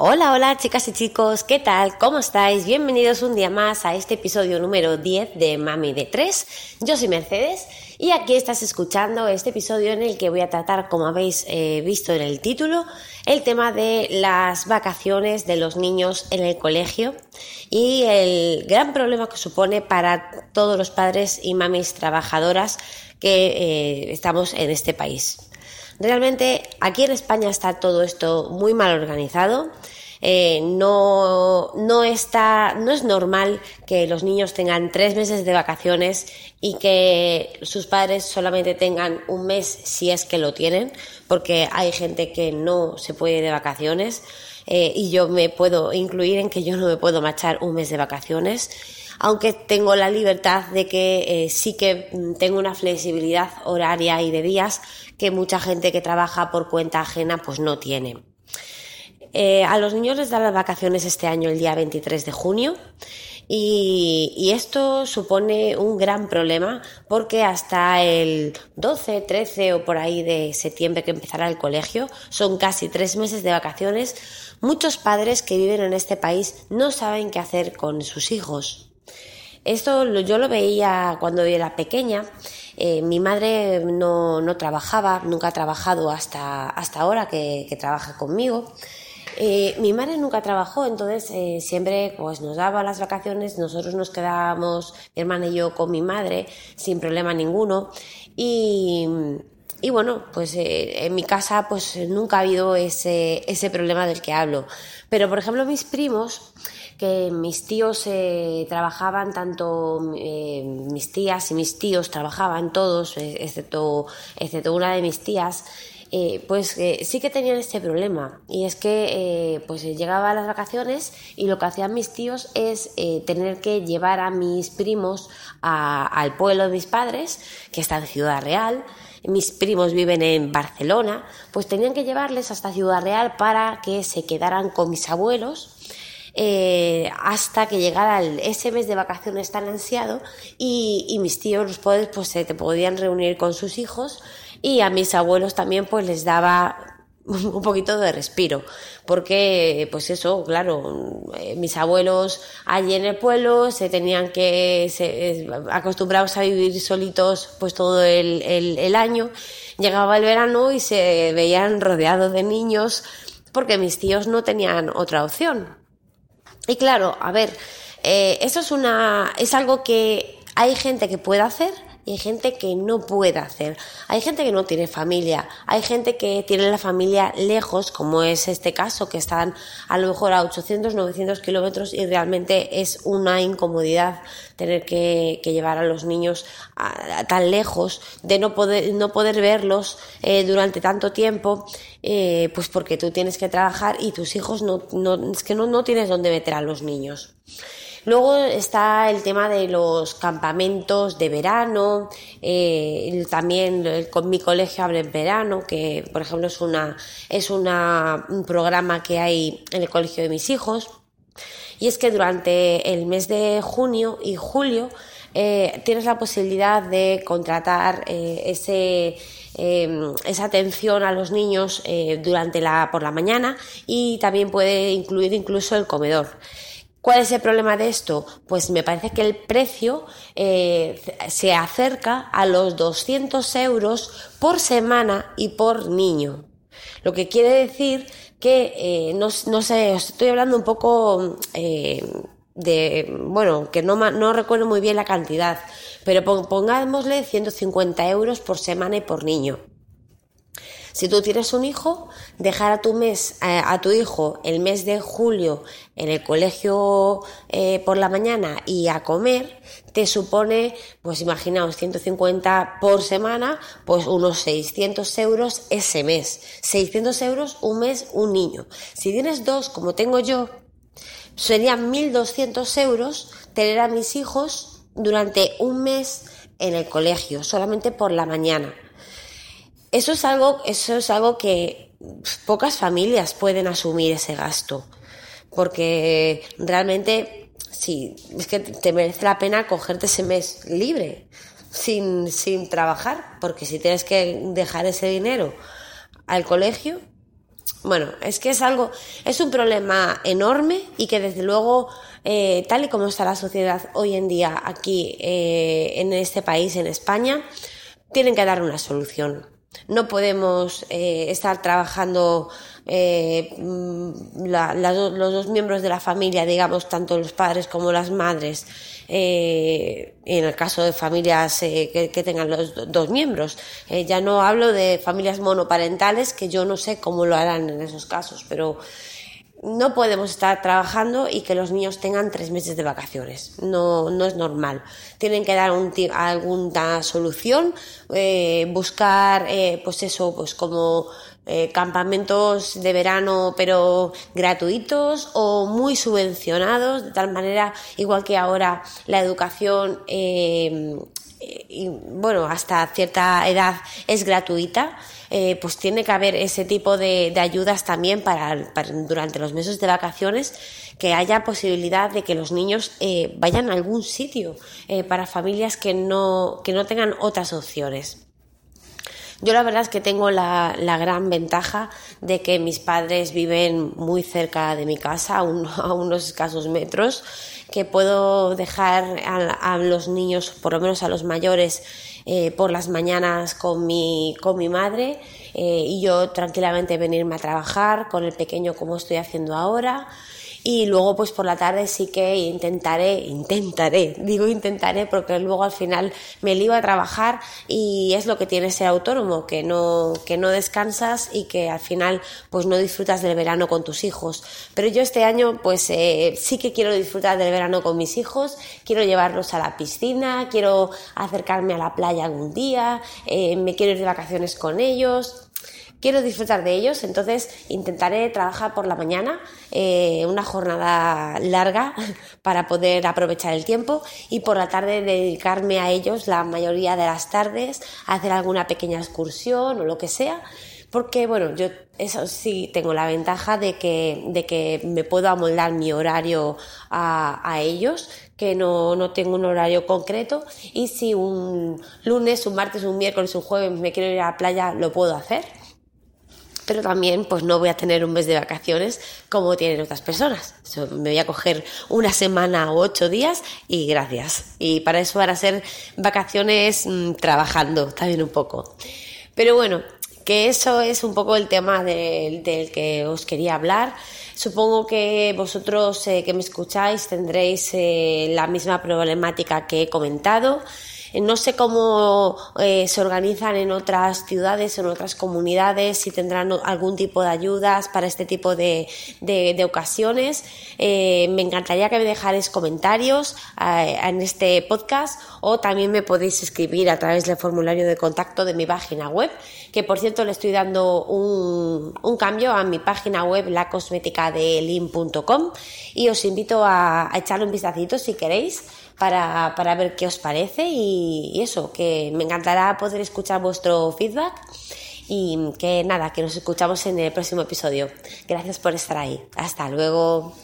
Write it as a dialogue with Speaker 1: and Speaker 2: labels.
Speaker 1: Hola, hola chicas y chicos, ¿qué tal? ¿Cómo estáis? Bienvenidos un día más a este episodio número 10 de Mami de 3. Yo soy Mercedes y aquí estás escuchando este episodio en el que voy a tratar, como habéis eh, visto en el título, el tema de las vacaciones de los niños en el colegio y el gran problema que supone para todos los padres y mamis trabajadoras que eh, estamos en este país. Realmente aquí en España está todo esto muy mal organizado. Eh, no, no está, no es normal que los niños tengan tres meses de vacaciones y que sus padres solamente tengan un mes si es que lo tienen, porque hay gente que no se puede ir de vacaciones eh, y yo me puedo incluir en que yo no me puedo marchar un mes de vacaciones aunque tengo la libertad de que eh, sí que mm, tengo una flexibilidad horaria y de días que mucha gente que trabaja por cuenta ajena pues no tiene. Eh, a los niños les dan las vacaciones este año el día 23 de junio y, esto supone un gran problema porque hasta el 12, 13 o por ahí de septiembre que empezará el colegio, son casi tres meses de vacaciones, muchos padres que viven en este país no saben qué hacer con sus hijos. Esto yo lo veía cuando era pequeña. Eh, mi madre no, no, trabajaba, nunca ha trabajado hasta, hasta ahora que, que trabaja conmigo. Eh, mi madre nunca trabajó, entonces eh, siempre pues nos daba las vacaciones, nosotros nos quedábamos, mi hermana y yo con mi madre, sin problema ninguno. Y, y bueno, pues eh, en mi casa pues nunca ha habido ese, ese problema del que hablo. Pero por ejemplo mis primos, que mis tíos trabajaban, tanto mis tías y mis tíos trabajaban todos, excepto, excepto una de mis tías, pues sí que tenían este problema. Y es que pues llegaba a las vacaciones y lo que hacían mis tíos es tener que llevar a mis primos al pueblo de mis padres que está en Ciudad Real. Mis primos viven en Barcelona, pues tenían que llevarles hasta Ciudad Real para que se quedaran con mis abuelos eh, hasta que llegara ese mes de vacaciones tan ansiado y, mis tíos, los padres, pues se te podían reunir con sus hijos y a mis abuelos también pues les daba un poquito de respiro, porque pues eso, claro, eh, mis abuelos allí en el pueblo se tenían que, se, acostumbrados a vivir solitos pues todo el, el año, llegaba el verano y se veían rodeados de niños porque mis tíos no tenían otra opción. Y claro, a ver, eh, eso es una, es algo que hay gente que puede hacer y hay gente que no puede hacer. Hay gente que no tiene familia, hay gente que tiene la familia lejos, como es este caso, que están a lo mejor a 800, 900 kilómetros y realmente es una incomodidad tener que, llevar a los niños tan lejos, de no poder, no poder verlos eh, durante tanto tiempo, eh, pues porque tú tienes que trabajar y tus hijos no, no es que no, no tienes dónde meter a los niños. Luego está el tema de los campamentos de verano, eh, también con mi colegio abre en verano, que por ejemplo es una es un programa que hay en el colegio de mis hijos. Y es que durante el mes de junio y julio eh, tienes la posibilidad de contratar eh, ese em, esa atención a los niños durante la por la mañana y también puede incluir incluso el comedor. ¿Cuál es el problema de esto? Pues me parece que el precio eh, se acerca a los 200 euros por semana y por niño. Lo que quiere decir que, eh, no, no, sé, estoy hablando un poco eh, de, bueno, que no, no recuerdo muy bien la cantidad, pero pongámosle 150 euros por semana y por niño. Si tú tienes un hijo, dejar a tu mes, a, tu hijo el mes de julio en el colegio eh, por la mañana y a comer, te supone, pues imaginaos, 150 por semana, pues unos 600 euros ese mes. 600 euros un mes un niño. Si tienes dos, como tengo yo, serían 1.200 euros tener a mis hijos durante un mes en el colegio, solamente por la mañana. Eso es algo, eso es algo que pocas familias pueden asumir ese gasto. Porque realmente, sí, es que te merece la pena cogerte ese mes libre, sin, sin trabajar, porque si tienes que dejar ese dinero al colegio, bueno, es que es algo, es un problema enorme y que desde luego, eh, tal y como está la sociedad hoy en día aquí eh, en este país, en España, tienen que dar una solución. No podemos eh, estar trabajando eh, mm, los dos miembros de la familia, digamos, tanto los padres como las madres, eh, en el caso de familias que, que, tengan los dos miembros. ya no hablo de familias monoparentales, que yo no sé cómo lo harán en esos casos, pero no podemos estar trabajando y que los niños tengan tres meses de vacaciones. No, no es normal. Tienen que dar un, alguna solución, eh, buscar, eh, pues eso, pues como eh, campamentos de verano pero gratuitos o muy subvencionados, de tal manera, igual que ahora la educación, y, bueno, hasta cierta edad es gratuita eh, pues tiene que haber ese tipo de, ayudas también para, durante los meses de vacaciones que haya posibilidad de que los niños eh, vayan a algún sitio eh, para familias que no, que no tengan otras opciones. Yo la verdad es que tengo la, gran ventaja de que mis padres viven muy cerca de mi casa, a, unos escasos metros, que puedo dejar a, a, los niños, por lo menos a los mayores, eh, por las mañanas con mi, con mi madre eh, y yo tranquilamente venirme a trabajar con el pequeño como estoy haciendo ahora y luego pues por la tarde sí que intentaré, intentaré, digo intentaré porque luego al final me lío a trabajar y es lo que tiene ser autónomo, que no, que no descansas y que al final pues no disfrutas del verano con tus hijos. Pero yo este año pues eh, sí que quiero disfrutar del verano con mis hijos, quiero llevarlos a la piscina, quiero acercarme a la playa algún día, eh, me quiero ir de vacaciones con ellos quiero disfrutar de ellos, entonces intentaré trabajar por la mañana, eh, una jornada larga para poder aprovechar el tiempo y por la tarde dedicarme a ellos la mayoría de las tardes, a hacer alguna pequeña excursión o lo que sea. Porque, bueno, yo eso sí tengo la ventaja de que, de que me puedo amoldar mi horario a, a ellos, que no, no, tengo un horario concreto y si un lunes, un martes, un miércoles, un jueves me quiero ir a la playa, lo puedo hacer pero también pues no voy a tener un mes de vacaciones como tienen otras personas. me voy a coger una semana o ocho días y gracias. Y para eso van a ser vacaciones mm, trabajando también un poco. Pero bueno, que eso es un poco el tema del, que os quería hablar. Supongo que vosotros eh, que me escucháis tendréis eh, la misma problemática que he comentado. Eh, no sé cómo eh, se organizan en otras ciudades, en otras comunidades, si tendrán algún tipo de ayudas para este tipo de, ocasiones. Eh, me encantaría que me dejarais comentarios en este podcast o también me podéis escribir a través del formulario de contacto de mi página web, que por cierto le estoy dando un, cambio a mi página web, lacosméticadelin.com y os invito a, a echarle un vistacito si queréis para, para ver qué os parece y, eso, que me encantará poder escuchar vuestro feedback y que nada, que nos escuchamos en el próximo episodio. Gracias por estar ahí. Hasta luego.